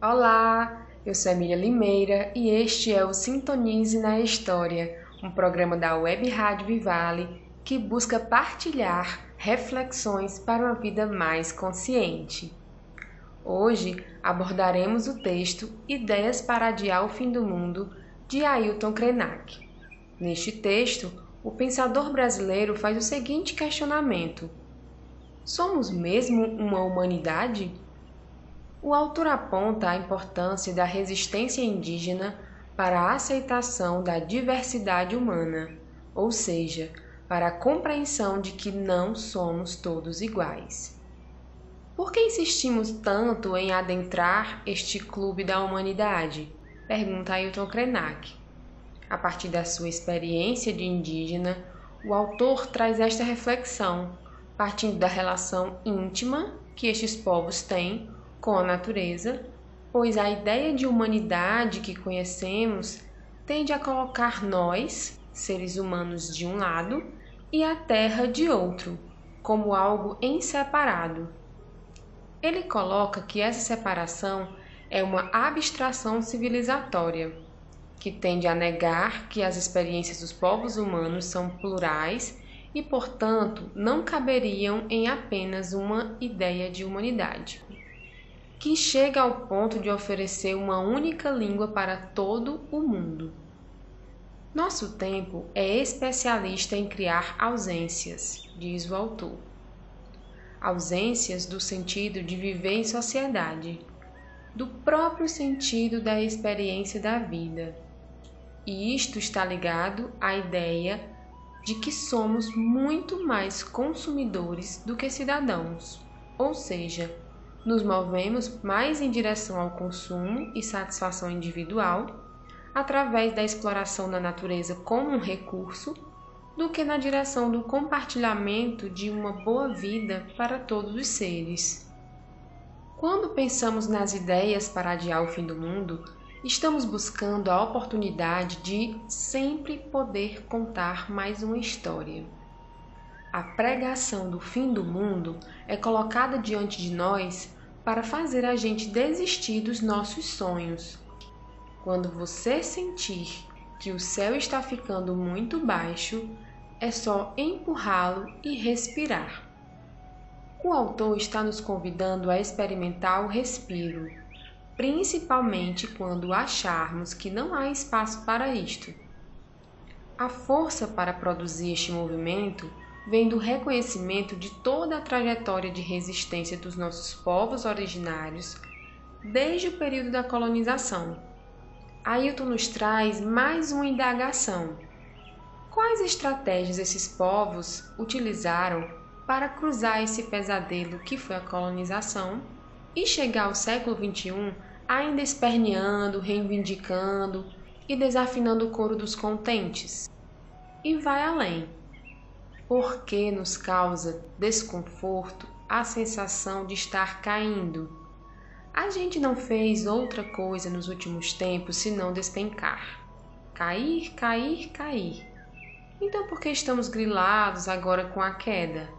Olá, eu sou Emília Limeira e este é o Sintonize na História, um programa da Web Rádio Vivale que busca partilhar reflexões para uma vida mais consciente. Hoje abordaremos o texto Ideias para Adiar o Fim do Mundo, de Ailton Krenak. Neste texto, o pensador brasileiro faz o seguinte questionamento: Somos mesmo uma humanidade? O autor aponta a importância da resistência indígena para a aceitação da diversidade humana, ou seja, para a compreensão de que não somos todos iguais. Por que insistimos tanto em adentrar este clube da humanidade? Pergunta Ailton Krenak. A partir da sua experiência de indígena, o autor traz esta reflexão, partindo da relação íntima que estes povos têm com a natureza, pois a ideia de humanidade que conhecemos tende a colocar nós, seres humanos, de um lado e a Terra de outro, como algo em separado. Ele coloca que essa separação é uma abstração civilizatória, que tende a negar que as experiências dos povos humanos são plurais e, portanto, não caberiam em apenas uma ideia de humanidade que chega ao ponto de oferecer uma única língua para todo o mundo. Nosso tempo é especialista em criar ausências, diz o autor. Ausências do sentido de viver em sociedade, do próprio sentido da experiência da vida. E isto está ligado à ideia de que somos muito mais consumidores do que cidadãos, ou seja, nos movemos mais em direção ao consumo e satisfação individual, através da exploração da natureza como um recurso, do que na direção do compartilhamento de uma boa vida para todos os seres. Quando pensamos nas ideias para adiar o fim do mundo, estamos buscando a oportunidade de sempre poder contar mais uma história. A pregação do fim do mundo é colocada diante de nós para fazer a gente desistir dos nossos sonhos. Quando você sentir que o céu está ficando muito baixo, é só empurrá-lo e respirar. O autor está nos convidando a experimentar o respiro, principalmente quando acharmos que não há espaço para isto. A força para produzir este movimento vem do reconhecimento de toda a trajetória de resistência dos nossos povos originários desde o período da colonização. Ailton nos traz mais uma indagação. Quais estratégias esses povos utilizaram para cruzar esse pesadelo que foi a colonização e chegar ao século XXI ainda esperneando, reivindicando e desafinando o coro dos contentes? E vai além por que nos causa desconforto a sensação de estar caindo? A gente não fez outra coisa nos últimos tempos senão despencar. Cair, cair, cair. Então por que estamos grilados agora com a queda?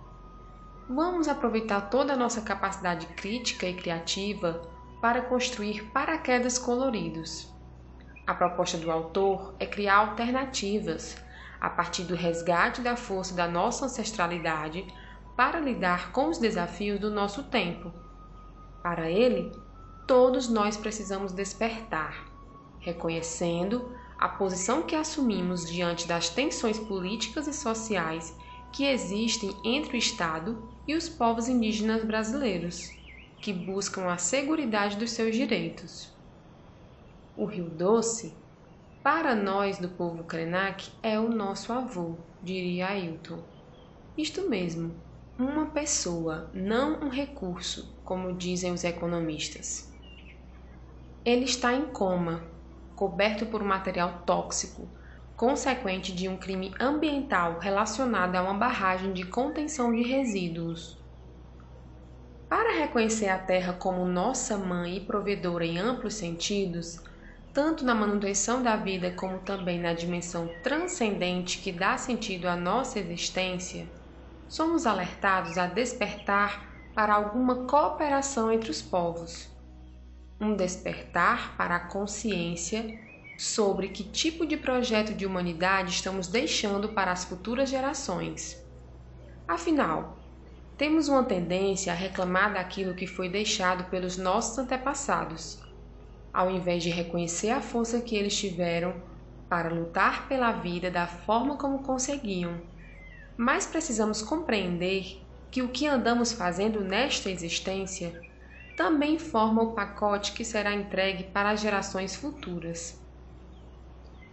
Vamos aproveitar toda a nossa capacidade crítica e criativa para construir paraquedas coloridos. A proposta do autor é criar alternativas a partir do resgate da força da nossa ancestralidade para lidar com os desafios do nosso tempo. Para ele, todos nós precisamos despertar, reconhecendo a posição que assumimos diante das tensões políticas e sociais que existem entre o Estado e os povos indígenas brasileiros, que buscam a segurança dos seus direitos. O Rio Doce para nós do povo Krenak é o nosso avô, diria Ailton. Isto mesmo, uma pessoa, não um recurso, como dizem os economistas. Ele está em coma, coberto por material tóxico, consequente de um crime ambiental relacionado a uma barragem de contenção de resíduos. Para reconhecer a Terra como nossa mãe e provedora em amplos sentidos, tanto na manutenção da vida como também na dimensão transcendente que dá sentido à nossa existência, somos alertados a despertar para alguma cooperação entre os povos. um despertar para a consciência sobre que tipo de projeto de humanidade estamos deixando para as futuras gerações. Afinal, temos uma tendência a reclamar daquilo que foi deixado pelos nossos antepassados, ao invés de reconhecer a força que eles tiveram para lutar pela vida da forma como conseguiam. Mas precisamos compreender que o que andamos fazendo nesta existência também forma o pacote que será entregue para as gerações futuras.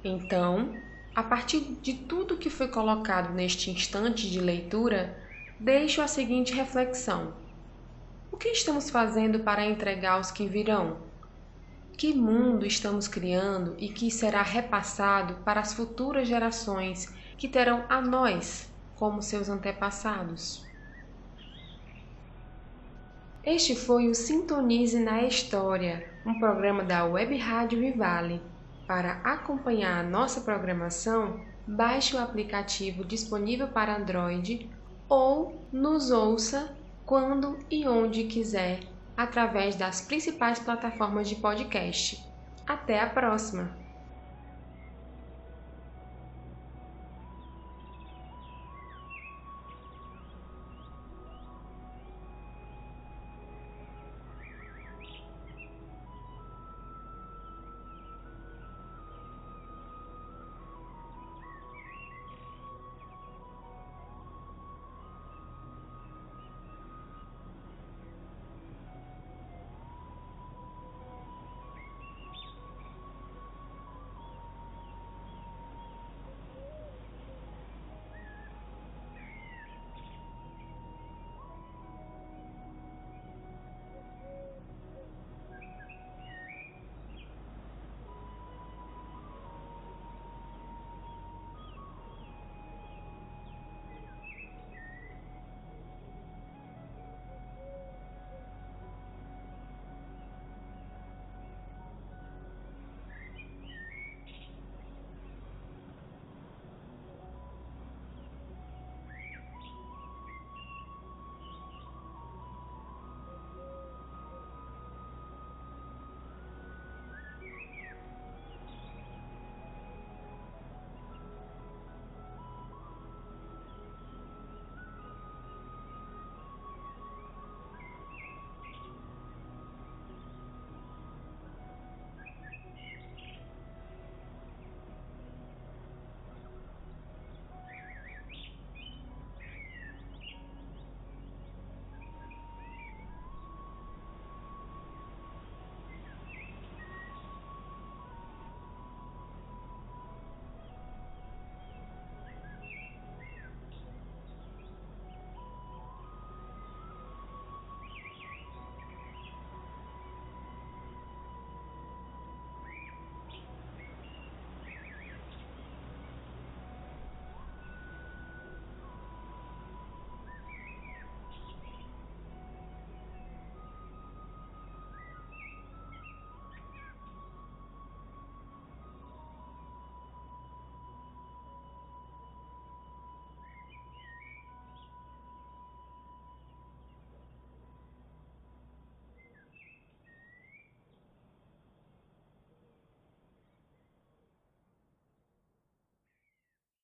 Então, a partir de tudo que foi colocado neste instante de leitura, deixo a seguinte reflexão: O que estamos fazendo para entregar aos que virão? Que mundo estamos criando e que será repassado para as futuras gerações que terão a nós como seus antepassados? Este foi o Sintonize na História, um programa da Web Rádio Vivale. Para acompanhar a nossa programação, baixe o aplicativo disponível para Android ou nos ouça quando e onde quiser através das principais plataformas de podcast. Até a próxima!